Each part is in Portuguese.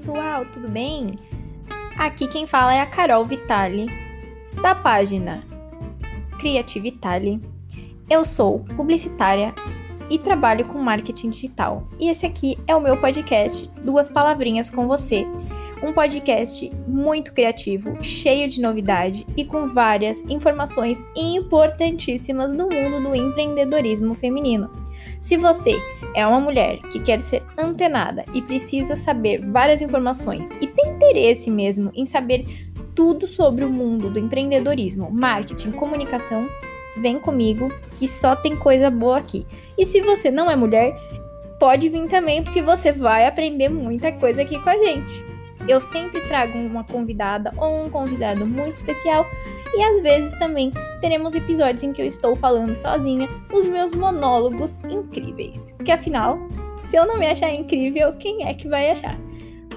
pessoal, tudo bem? Aqui quem fala é a Carol Vitali, da página Criativitali. Eu sou publicitária e trabalho com marketing digital. E esse aqui é o meu podcast Duas Palavrinhas com Você. Um podcast muito criativo, cheio de novidade e com várias informações importantíssimas no mundo do empreendedorismo feminino. Se você é uma mulher que quer ser antenada e precisa saber várias informações e tem interesse mesmo em saber tudo sobre o mundo do empreendedorismo, marketing, comunicação, vem comigo que só tem coisa boa aqui. E se você não é mulher, pode vir também porque você vai aprender muita coisa aqui com a gente. Eu sempre trago uma convidada ou um convidado muito especial e às vezes também teremos episódios em que eu estou falando sozinha os meus monólogos incríveis. Porque afinal, se eu não me achar incrível, quem é que vai achar?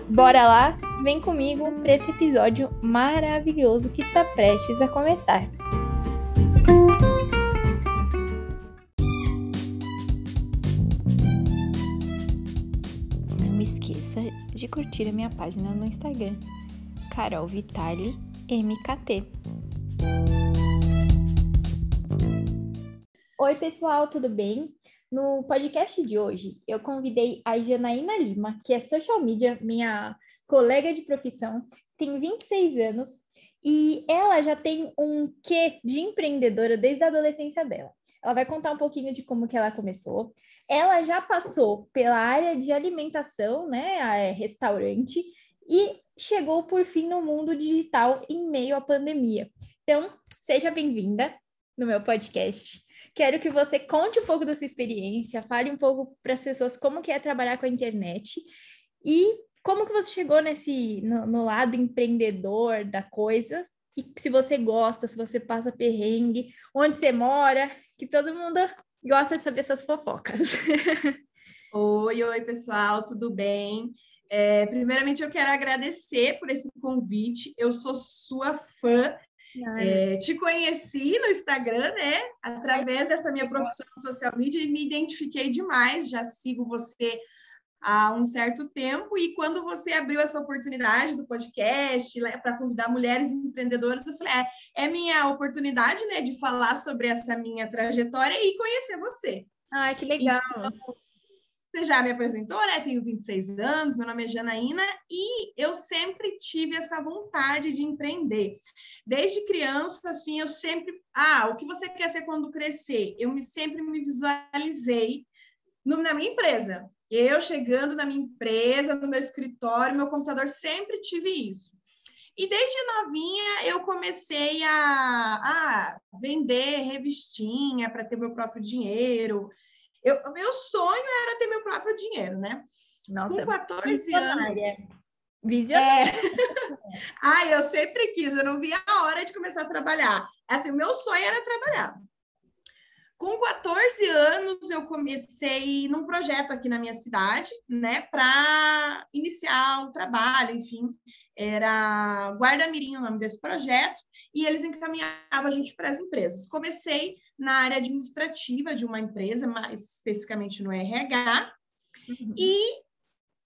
Bora lá, vem comigo para esse episódio maravilhoso que está prestes a começar. Esqueça de curtir a minha página no Instagram, Carol Vitali MKT. Oi, pessoal, tudo bem? No podcast de hoje, eu convidei a Janaína Lima, que é social media, minha colega de profissão, tem 26 anos e ela já tem um quê de empreendedora desde a adolescência dela. Ela vai contar um pouquinho de como que ela começou. Ela já passou pela área de alimentação, né, restaurante, e chegou por fim no mundo digital em meio à pandemia. Então, seja bem-vinda no meu podcast. Quero que você conte um pouco da sua experiência, fale um pouco para as pessoas como que é trabalhar com a internet e como que você chegou nesse no, no, lado empreendedor da coisa e se você gosta, se você passa perrengue, onde você mora, que todo mundo gosta de saber essas fofocas. oi, oi pessoal, tudo bem? É, primeiramente eu quero agradecer por esse convite. Eu sou sua fã é, te conheci no Instagram, né? Através dessa minha profissão social media e me identifiquei demais. Já sigo você há um certo tempo e quando você abriu essa oportunidade do podcast né, para convidar mulheres empreendedoras, eu falei, é, é minha oportunidade, né, de falar sobre essa minha trajetória e conhecer você. Ai, que legal. Então, você já me apresentou, né? Tenho 26 anos, meu nome é Janaína e eu sempre tive essa vontade de empreender. Desde criança, assim, eu sempre. Ah, o que você quer ser quando crescer? Eu me, sempre me visualizei no, na minha empresa. Eu chegando na minha empresa, no meu escritório, meu computador, sempre tive isso. E desde novinha eu comecei a, a vender revistinha para ter meu próprio dinheiro. Eu, meu sonho era ter meu próprio dinheiro, né? Nossa, Com 14 visionária. anos. Visionária. É... Ai, eu sempre quis, eu não via a hora de começar a trabalhar. Assim, o meu sonho era trabalhar. Com 14 anos, eu comecei num projeto aqui na minha cidade, né, para iniciar o trabalho, enfim, era Guarda Mirim o nome desse projeto, e eles encaminhavam a gente para as empresas. Comecei na área administrativa de uma empresa, mais especificamente no RH, uhum. e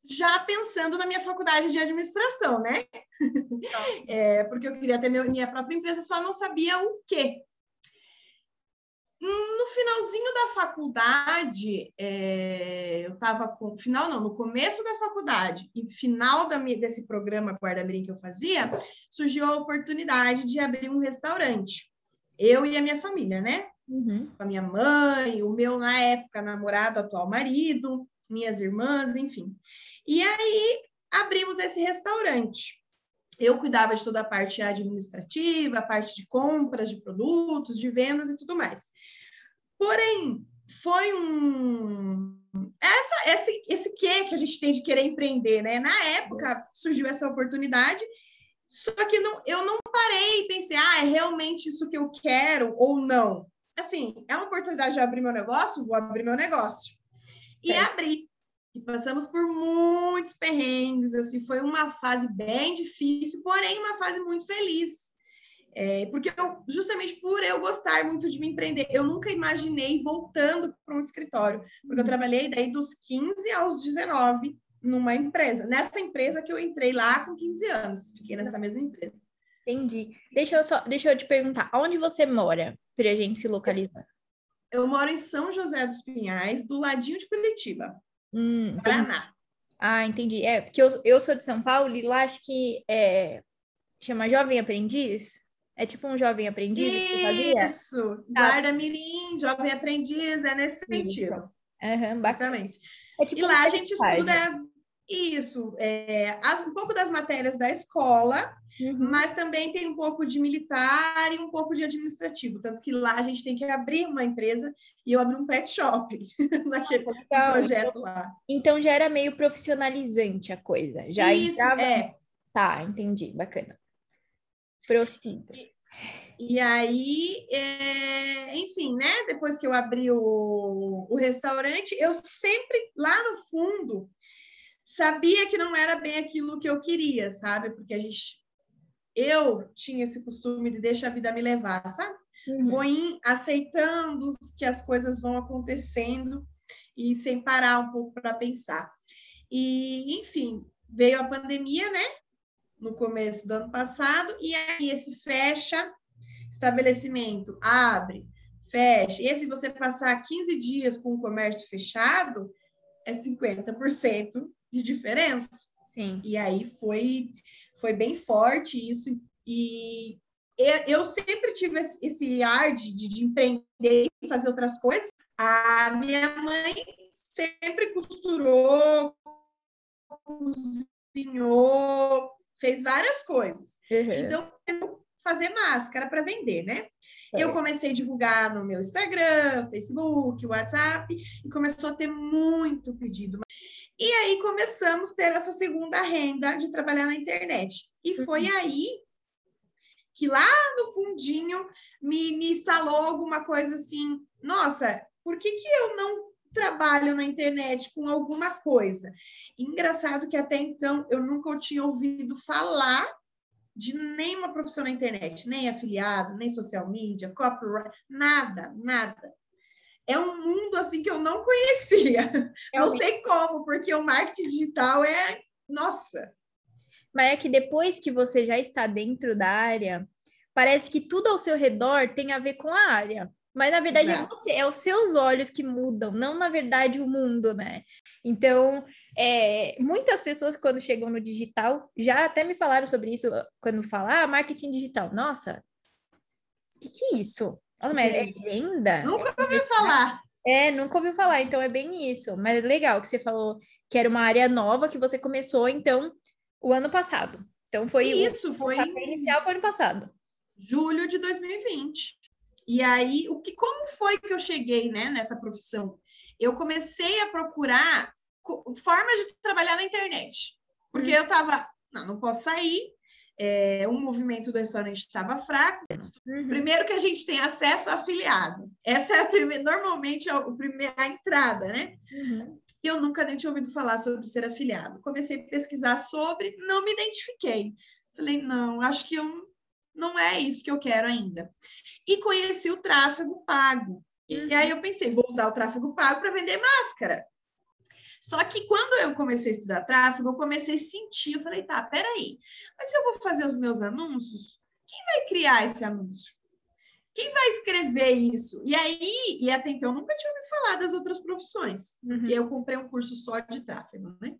já pensando na minha faculdade de administração, né? é, porque eu queria ter minha própria empresa, só não sabia o quê. No finalzinho da faculdade, é, eu estava com. Final não, no começo da faculdade, e final da, desse programa Guarda-Mirim que eu fazia, surgiu a oportunidade de abrir um restaurante. Eu e a minha família, né? uhum. com a minha mãe, o meu, na época, namorado, atual marido, minhas irmãs, enfim. E aí abrimos esse restaurante. Eu cuidava de toda a parte administrativa, a parte de compras de produtos, de vendas e tudo mais. Porém, foi um. Essa, esse, esse quê que a gente tem de querer empreender, né? Na época surgiu essa oportunidade, só que não, eu não parei e pensei, ah, é realmente isso que eu quero ou não assim, é uma oportunidade de abrir meu negócio, vou abrir meu negócio. E é. abri. E passamos por muitos perrengues, assim, foi uma fase bem difícil, porém uma fase muito feliz. É, porque eu, justamente por eu gostar muito de me empreender, eu nunca imaginei voltando para um escritório, porque eu uhum. trabalhei daí dos 15 aos 19 numa empresa. Nessa empresa que eu entrei lá com 15 anos, fiquei nessa mesma empresa. Entendi. Deixa eu só, deixa eu te perguntar, onde você mora, para a gente se localizar? Eu moro em São José dos Pinhais, do ladinho de Curitiba, Hum, Paraná. Ah, entendi. É, porque eu, eu sou de São Paulo e lá acho que é, chama Jovem Aprendiz. É tipo um jovem aprendiz? Isso, guarda mirim, jovem aprendiz, é nesse sentido. Aham, bacana. Exatamente. É tipo E lá a gente estuda isso, é, as- um pouco das matérias da escola, Uhum. mas também tem um pouco de militar e um pouco de administrativo. Tanto que lá a gente tem que abrir uma empresa e eu abri um pet shop naquele Legal. projeto lá. Então já era meio profissionalizante a coisa. Já Isso, entrava. é. Tá, entendi. Bacana. Prossiga. E aí, é, enfim, né? Depois que eu abri o, o restaurante, eu sempre, lá no fundo, sabia que não era bem aquilo que eu queria, sabe? Porque a gente. Eu tinha esse costume de deixar a vida me levar, sabe? Uhum. Vou em- aceitando que as coisas vão acontecendo e sem parar um pouco para pensar. E, enfim, veio a pandemia, né? No começo do ano passado, e aí esse fecha, estabelecimento abre, fecha. E se você passar 15 dias com o comércio fechado, é 50% de diferença. Sim. E aí foi, foi bem forte isso. E eu, eu sempre tive esse, ar de, de, de empreender e fazer outras coisas. A minha mãe sempre costurou, cozinhou, fez várias coisas. Uhum. Então, eu fazer máscara para vender, né? Eu É. comecei a divulgar no meu Instagram, Facebook, WhatsApp, e começou a ter muito pedido. E aí começamos a ter essa segunda renda de trabalhar na internet. E foi aí que lá no fundinho me, me instalou alguma coisa assim, nossa, por que, que eu não trabalho na internet com alguma coisa? Engraçado que até então eu nunca tinha ouvido falar de nenhuma profissão na internet, nem afiliado, nem social media, copyright, nada, nada. É um mundo assim que eu não conhecia. Não Realmente. sei como, porque o marketing digital é, nossa, Mas é que depois que você já está dentro da área, parece que tudo ao seu redor tem a ver com a área. Mas na verdade é, você, é os seus olhos que mudam, não na verdade o mundo, né? Então, é, muitas pessoas quando chegam no digital já até me falaram sobre isso quando falar ah, marketing digital. Nossa, o que, que é isso? Nossa, mas é venda? nunca ouvi falar. É, nunca ouviu falar, então é bem isso. Mas é legal que você falou que era uma área nova que você começou, então, o ano passado. Então foi o Isso foi pontapé inicial foi ano passado. julho de 2020. E aí, o que, como foi que eu cheguei né, nessa profissão? Eu comecei a procurar formas de trabalhar na internet. Porque eu estava, não, não posso sair, é, o movimento do restaurante estava fraco. Uhum. Primeiro que a gente tem acesso a afiliado. Essa é a primeira, normalmente é o primeiro, a entrada, né? Uhum. Eu nunca nem tinha ouvido falar sobre ser afiliado. Comecei a pesquisar sobre, não me identifiquei. Falei, não, acho que eu, não é isso que eu quero ainda. E conheci o tráfego pago. E aí eu pensei, vou usar o tráfego pago para vender máscara. Só que quando eu comecei a estudar tráfego, eu comecei a sentir, eu falei, tá, peraí, mas se eu vou fazer os meus anúncios, quem vai criar esse anúncio? Quem vai escrever isso? E aí, e até então, eu nunca tinha ouvido falar das outras profissões. Uhum. E eu comprei um curso só de tráfego, né?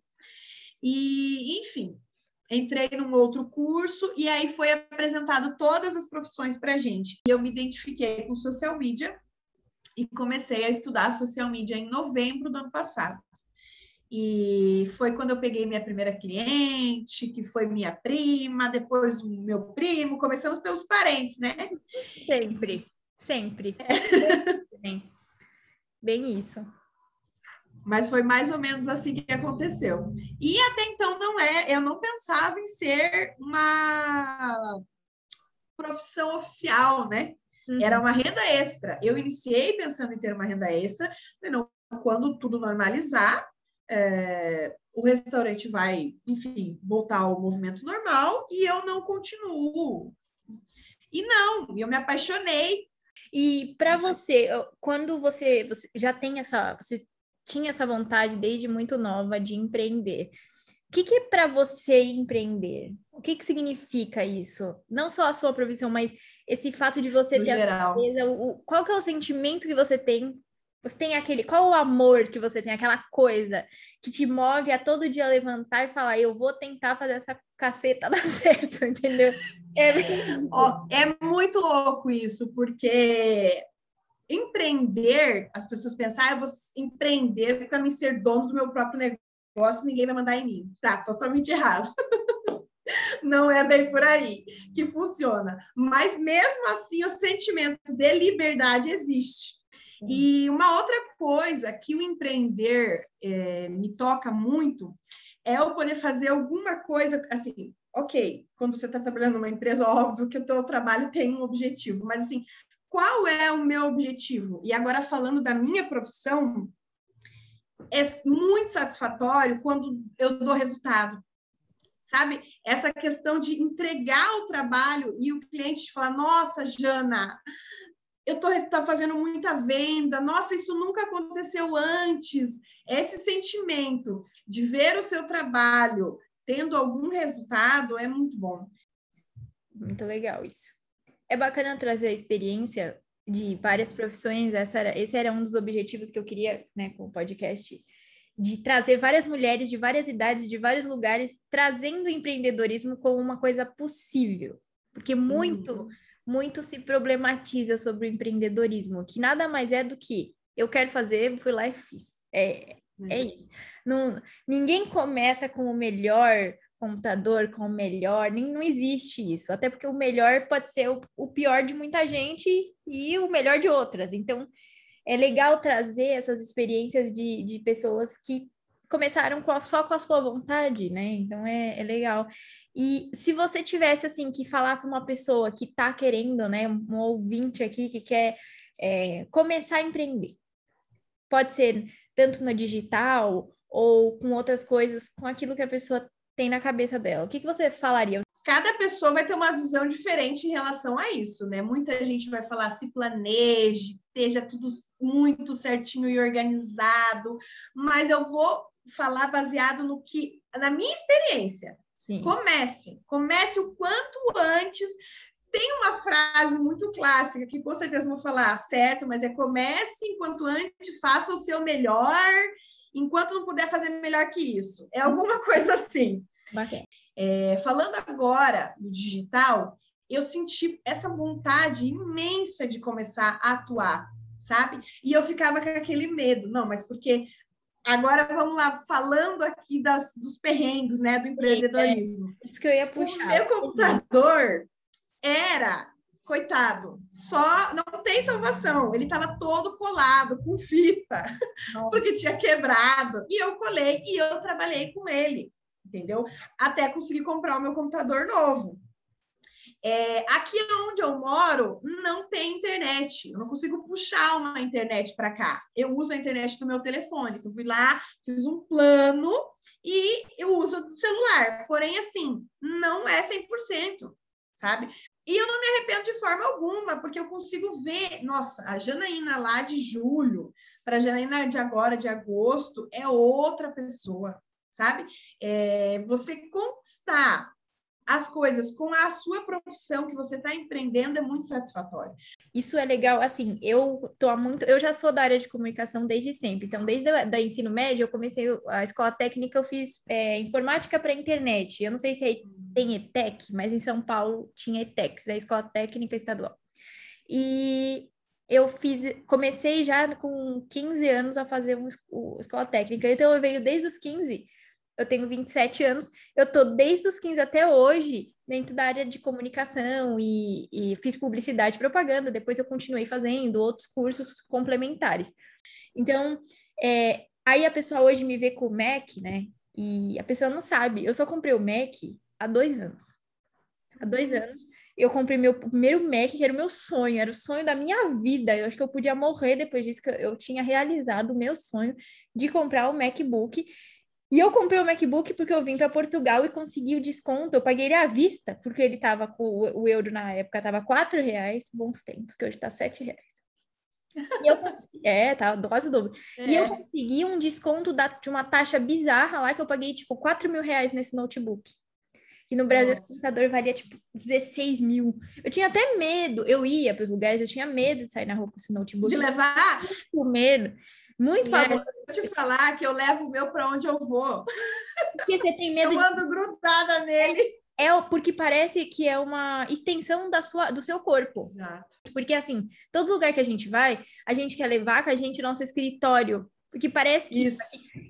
E, enfim, entrei num outro curso e aí foi apresentado todas as profissões para gente. E eu me identifiquei com social media e comecei a estudar social media em novembro do ano passado. E foi quando eu peguei minha primeira cliente, que foi minha prima, depois meu primo, começamos pelos parentes, né? Sempre, sempre. Bem, bem isso. Mas foi mais ou menos assim que aconteceu. E até então não é, eu não pensava em ser uma profissão oficial, né? Uhum. Era uma renda extra. Eu iniciei pensando em ter uma renda extra, não, quando tudo normalizar, é, o restaurante vai, enfim, voltar ao movimento normal e eu não continuo. E não, eu me apaixonei. E para você, quando você, você já tem essa, você tinha essa vontade desde muito nova de empreender. O que, que é para você empreender? O que, que significa isso? Não só a sua profissão, mas esse fato de você no ter geral. certeza, o, qual que é o sentimento que você tem? Você tem aquele, qual o amor que você tem, aquela coisa que te move a todo dia levantar e falar, eu vou tentar fazer essa caceta dar certo, entendeu? É, Ó, é muito louco isso, porque empreender, as pessoas pensam, ah, eu vou empreender para me ser dono do meu próprio negócio, ninguém vai mandar em mim. Tá, totalmente errado. Não é bem por aí que funciona. Mas mesmo assim, o sentimento de liberdade existe. E uma outra coisa que o empreender é, me toca muito é eu poder fazer alguma coisa assim. Ok, quando você está trabalhando numa empresa, óbvio que o teu trabalho tem um objetivo, mas assim, qual é o meu objetivo? E agora, falando da minha profissão, é muito satisfatório quando eu dou resultado. Sabe? Essa questão de entregar o trabalho e o cliente falar: Nossa, Jana, eu estou fazendo muita venda, nossa, isso nunca aconteceu antes. Esse sentimento de ver o seu trabalho tendo algum resultado é muito bom. Muito legal isso é bacana trazer a experiência de várias profissões. Essa era, esse era um dos objetivos que eu queria, né, com o podcast, de trazer várias mulheres de várias idades, de vários lugares, trazendo o empreendedorismo como uma coisa possível. Porque muito, uhum. Muito se problematiza sobre o empreendedorismo, que nada mais é do que eu quero fazer, fui lá e fiz. É, é uhum. isso. Não, ninguém começa com o melhor computador com o melhor, nem, não existe isso. Até porque o melhor pode ser o, o pior de muita gente e o melhor de outras. Então, é legal trazer essas experiências de, de pessoas que começaram com a, só com a sua vontade, né? Então é, é, legal. E se você tivesse assim que falar para uma pessoa que está querendo, né, um ouvinte aqui que quer é, começar a empreender, pode ser tanto no digital ou com outras coisas, com aquilo que a pessoa tem na cabeça dela. O que, que você falaria? Cada pessoa vai ter uma visão diferente em relação a isso, né? Muita gente vai falar se planeje, esteja tudo muito certinho e organizado, mas eu vou falar baseado no que, na minha experiência. Sim. Comece, comece o quanto antes. Tem uma frase muito clássica que com certeza vou falar certo, mas é comece enquanto antes, faça o seu melhor enquanto não puder fazer melhor que isso. É alguma coisa assim. É, falando agora do digital, eu senti essa vontade imensa de começar a atuar, sabe? E eu ficava com aquele medo, não, mas porque agora vamos lá, falando aqui das, dos perrengues, né, do empreendedorismo. É, isso que eu ia puxar. O meu computador era coitado, só não tem salvação. Ele estava todo colado com fita, Nossa. porque tinha quebrado. E eu colei e eu trabalhei com ele, entendeu? Até conseguir comprar o meu computador novo. É, aqui onde eu moro não tem internet, eu não consigo puxar uma internet para cá. Eu uso a internet do meu telefone. Eu fui lá, fiz um plano e eu uso do celular. Porém, assim, não é 100%, sabe? E eu não me arrependo de forma alguma, porque eu consigo ver, nossa, a Janaína lá de julho para a Janaína de agora, de agosto, é outra pessoa, sabe? É, você conquistar as coisas com a sua profissão que você está empreendendo é muito satisfatório. Isso é legal, assim, eu tô muito, eu já sou da área de comunicação desde sempre, então desde o da ensino médio eu comecei a escola técnica, eu fiz é, informática para internet, eu não sei se aí tem ETEC, mas em São Paulo tinha ETEC, da Escola Técnica Estadual. E eu fiz, comecei já com 15 anos a fazer uma escola técnica, então eu venho desde os 15 eu tenho 27 anos, eu tô desde os 15 até hoje dentro da área de comunicação e, e fiz publicidade e propaganda, depois eu continuei fazendo outros cursos complementares. Então, é, aí a pessoa hoje me vê com o Mac, né? E a pessoa não sabe, eu só comprei o Mac há dois anos. Há dois anos, eu comprei meu primeiro Mac, que era o meu sonho, era o sonho da minha vida. Eu acho que eu podia morrer depois disso, que eu tinha realizado o meu sonho de comprar o MacBook. E eu comprei o MacBook porque eu vim para Portugal e consegui o desconto. Eu paguei ele à vista, porque ele estava com o euro na época estava quatro reais, bons tempos, que hoje está sete reais. E eu consegui, é, tá, quase o dobro. É. E eu consegui um desconto da, de uma taxa bizarra lá, que eu paguei, tipo, 4 mil reais nesse notebook. E no Brasil esse Nossa. computador valia, tipo, 16 mil. Eu tinha até medo, eu ia para os lugares, eu tinha medo de sair na rua com esse notebook. De levar, com medo. Muito famoso, eu te falar que eu levo o meu para onde eu vou. porque você tem medo Eu de ando grudada nele. É o- porque parece que é uma extensão da sua, do seu corpo. Exato. Porque, assim, todo lugar que a gente vai, a gente quer levar com a gente nosso escritório. Porque parece que Isso.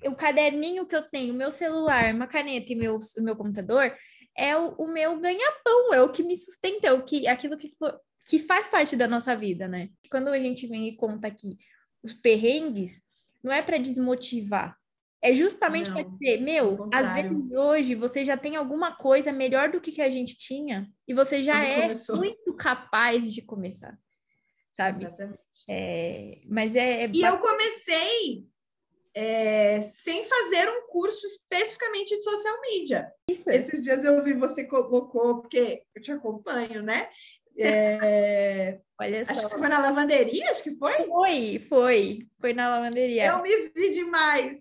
o caderninho que eu tenho, meu celular, uma caneta e meu, o meu computador é o, o meu ganha-pão, é o que me sustenta, é o que, aquilo que, for, que faz parte da nossa vida, né? Quando a gente vem e conta aqui os perrengues, não é para desmotivar. É justamente para dizer, meu, às vezes hoje você já tem alguma coisa melhor do que, que a gente tinha e você já Quando é começou. muito capaz de começar, sabe? Exatamente. É, mas é, é E eu comecei é, sem fazer um curso especificamente de social media. isso. Esses dias eu vi você colocou, porque eu te acompanho, né? É, Olha acho que só. você foi na lavanderia, acho que foi. Foi, foi, foi na lavanderia. Eu me vi demais.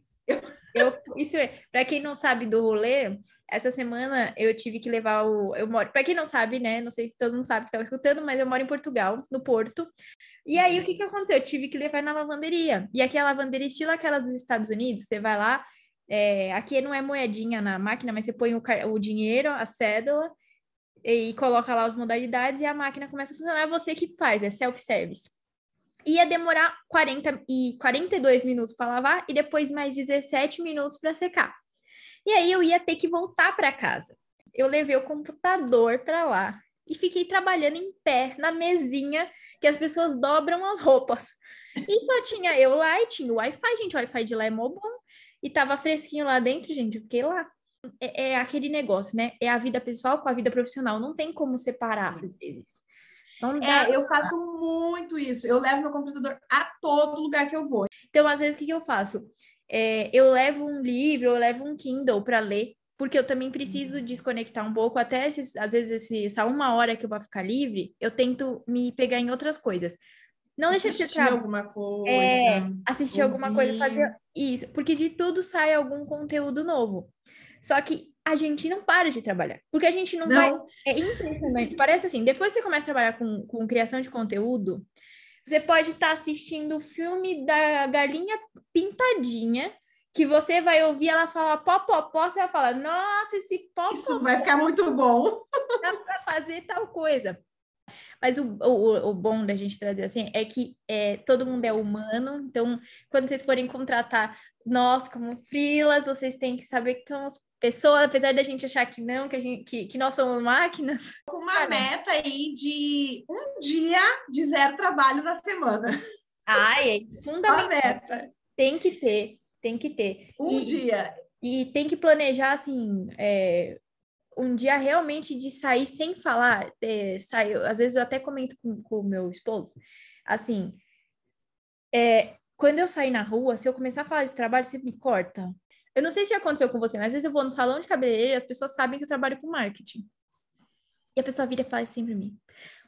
Eu, isso é, para quem não sabe do rolê, essa semana eu tive que levar o. Eu moro, para quem não sabe, né? Não sei se todo mundo sabe que estava escutando, mas eu moro em Portugal, no Porto. E aí o que que aconteceu? Eu tive que levar na lavanderia. E aqui é a lavanderia estilo aquela dos Estados Unidos, você vai lá. é, aqui não é moedinha na máquina, mas você põe o, car- o dinheiro, a cédula, e coloca lá as modalidades e a máquina começa a funcionar. É você que faz, é self-service. Ia demorar 40 e 42 minutos para lavar e depois mais 17 minutos para secar. E aí eu ia ter que voltar para casa. Eu levei o computador para lá e fiquei trabalhando em pé na mesinha que as pessoas dobram as roupas. E só tinha eu lá e tinha o Wi-Fi, gente, o Wi-Fi de lá é mó bom. E tava fresquinho lá dentro, gente, eu fiquei lá. É, é aquele negócio, né? É a vida pessoal com a vida profissional, não tem como separar às vezes. Não dá. É, eu faço muito isso. Eu levo meu computador a todo lugar que eu vou. Então, às vezes, o que, que eu faço? É, eu levo um livro, eu levo um Kindle para ler, porque eu também preciso desconectar um pouco. Até esses, às vezes, esse, essa uma hora que eu vou ficar livre, eu tento me pegar em outras coisas. Não deixa de ser Assistir alguma coisa. É, assistir alguma coisa, ouvir. fazer isso, porque de tudo sai algum conteúdo novo. Só que a gente não para de trabalhar, porque a gente não, vai. Não, É impressionante. Parece assim, depois que você começa a trabalhar com, com criação de conteúdo, você pode estar assistindo o filme da galinha pintadinha, que você vai ouvir ela falar pó, pó, pó, você vai falar, nossa, esse pó, isso vai ficar muito bom. dá para fazer tal coisa. Mas o, o, o bom da gente trazer assim é que é, todo mundo é humano, então quando vocês forem contratar nós como freelas, vocês têm que saber que somos pessoas, apesar da gente achar que não, que, a gente, que, que nós somos máquinas. Com uma Cara. meta aí de um dia de zero trabalho na semana. Ai, é Uma fundamental. meta. Tem que ter, tem que ter. Um E- dia. E tem que planejar, assim, é, um dia realmente de sair sem falar. É, sair, às vezes eu até comento com com o meu esposo, assim, é, quando eu sair na rua, se eu começar a falar de trabalho, você me corta. Eu não sei se já aconteceu com você, mas às vezes eu vou no salão de cabeleireiro e as pessoas sabem que eu trabalho com marketing. E a pessoa vira e fala assim pra mim,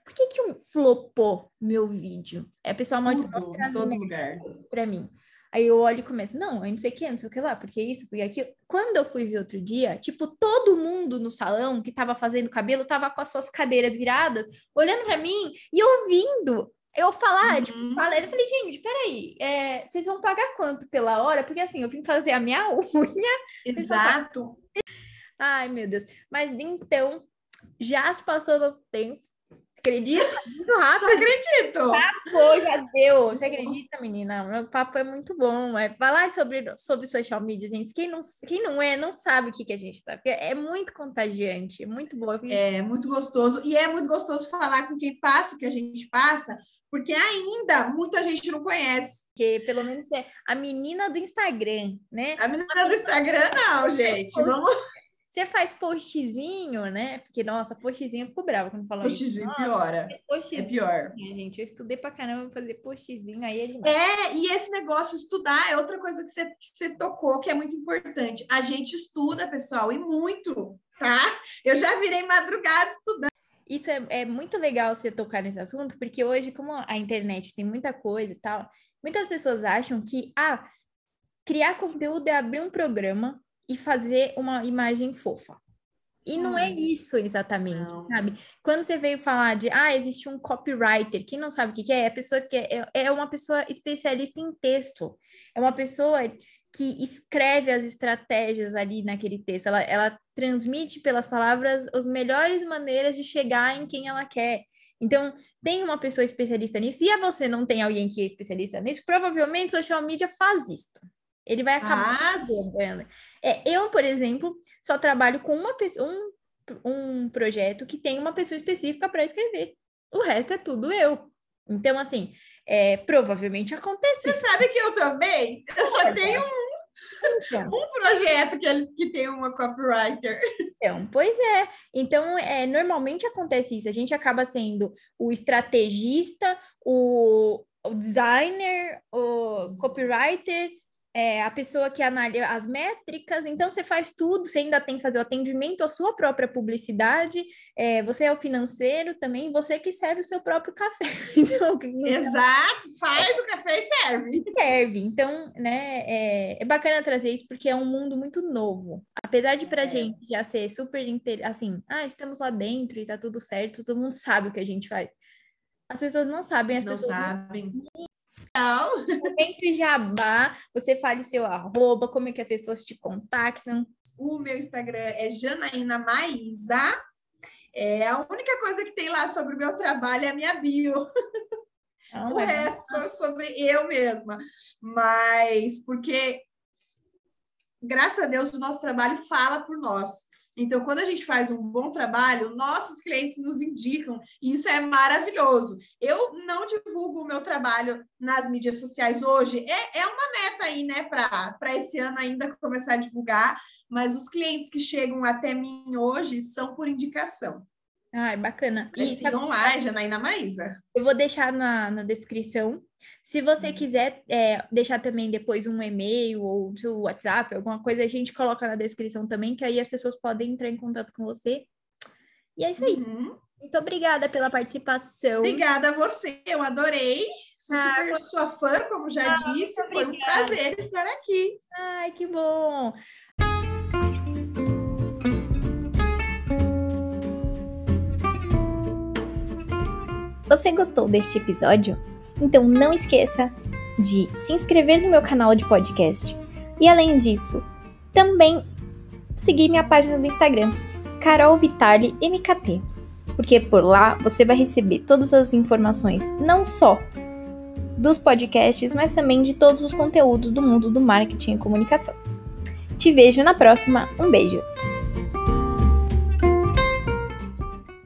por que que eu flopou meu vídeo? Aí a pessoa mostrar em todo lugar. para mim. Aí eu olho e começo, não, eu não sei o que, não sei o que lá, porque isso, porque aquilo. Quando eu fui ver outro dia, tipo, todo mundo no salão que tava fazendo cabelo tava com as suas cadeiras viradas, olhando para mim e ouvindo eu falar, tipo, Uhum. falando. Eu falei, gente, peraí, é, vocês vão pagar quanto pela hora? Porque assim, eu vim fazer a minha unha. Exato. Ai, meu Deus. Mas então, já se passou nosso tempo. Acredita? Muito rápido. Não acredito. Pô, já deu. Você acredita, menina? Meu papo é muito bom. É falar sobre, sobre social media, gente. Quem não, quem não é, não sabe o que, que a gente tá. Porque é muito contagiante, é muito bom. Fico- É muito gostoso. E é muito gostoso falar com quem passa o que a gente passa, porque ainda muita gente não conhece. Porque pelo menos é a menina do Instagram, né? A menina do Instagram, não, gente. Vamos Você faz postzinho, né? Porque, nossa, postzinho ficou brava quando isso. postzinho Nossa, piora. faz É postzinho, pior. gente. Eu estudei pra caramba fazer postzinho, aí é demais. É, e esse negócio de estudar é outra coisa que você, que você tocou, que é muito importante. A gente estuda, pessoal, e muito, tá? Eu já virei madrugada estudando. isso é, é muito legal você tocar nesse assunto, porque hoje, como a internet tem muita coisa e tal, muitas pessoas acham que, ah, criar conteúdo é abrir um programa e fazer uma imagem fofa. E não é isso exatamente, não. sabe? Quando você veio falar de, ah, existe um copywriter, quem não sabe o que é, é a pessoa que é, é uma pessoa especialista em texto, é uma pessoa que escreve as estratégias ali naquele texto, ela, ela transmite pelas palavras as melhores maneiras de chegar em quem ela quer. Então, tem uma pessoa especialista nisso, e a você não tem alguém que é especialista nisso, provavelmente social media faz isso. Ele vai acabar Mas... é, eu, por exemplo, só trabalho com uma pessoa, um, um projeto que tem uma pessoa específica para escrever. O resto é tudo eu. Então, assim, é, provavelmente acontece. Você sabe que eu também? Eu só é, tenho um então. um projeto que, ele, que tem uma copywriter. Então, pois é. Então, é, normalmente acontece isso. A gente acaba sendo o estrategista, o, o designer, o copywriter é, a pessoa que analisa as métricas, então você faz tudo, você ainda tem que fazer o atendimento à sua própria publicidade, é, você é o financeiro também, você que serve o seu próprio café. Então, Exato, faz é, o café e serve. Serve, então, né, é, é, bacana trazer isso porque é um mundo muito novo. Apesar de pra é. gente já ser super, inter... assim, ah, estamos lá dentro e tá tudo certo, todo mundo sabe o que a gente faz. As pessoas não sabem, as não pessoas sabem. Não então, momento jabá, você fale seu arroba, como é que as pessoas te contactam. O meu Instagram é Janaína Maísa. É, a única coisa que tem lá sobre o meu trabalho é a minha bio. Não, o é resto é sobre eu mesma. Mas porque, graças a Deus, o nosso trabalho fala por nós. Então, quando a gente faz um bom trabalho, nossos clientes nos indicam, e isso é maravilhoso. Eu não divulgo o meu trabalho nas mídias sociais hoje, é, é uma meta aí, né, para esse ano ainda começar a divulgar, mas os clientes que chegam até mim hoje são por indicação. Ai, bacana. E sigam lá, Janaína Maísa. Eu vou deixar na, na descrição. Se você uhum. quiser é, deixar também depois um e-mail ou seu WhatsApp, alguma coisa, a gente coloca na descrição também, que aí as pessoas podem entrar em contato com você. E é isso aí. Uhum. Muito obrigada pela participação. Obrigada a você, eu adorei. Sou ah, super sua fã, como já ah, disse. Foi um prazer estar aqui. Ai, que bom. Você gostou deste episódio? Então não esqueça de se inscrever no meu canal de podcast. E além disso, também seguir minha página do Instagram, Carol Vitali MKT, porque por lá você vai receber todas as informações, não só dos podcasts, mas também de todos os conteúdos do mundo do marketing e comunicação. Te vejo na próxima. Um beijo!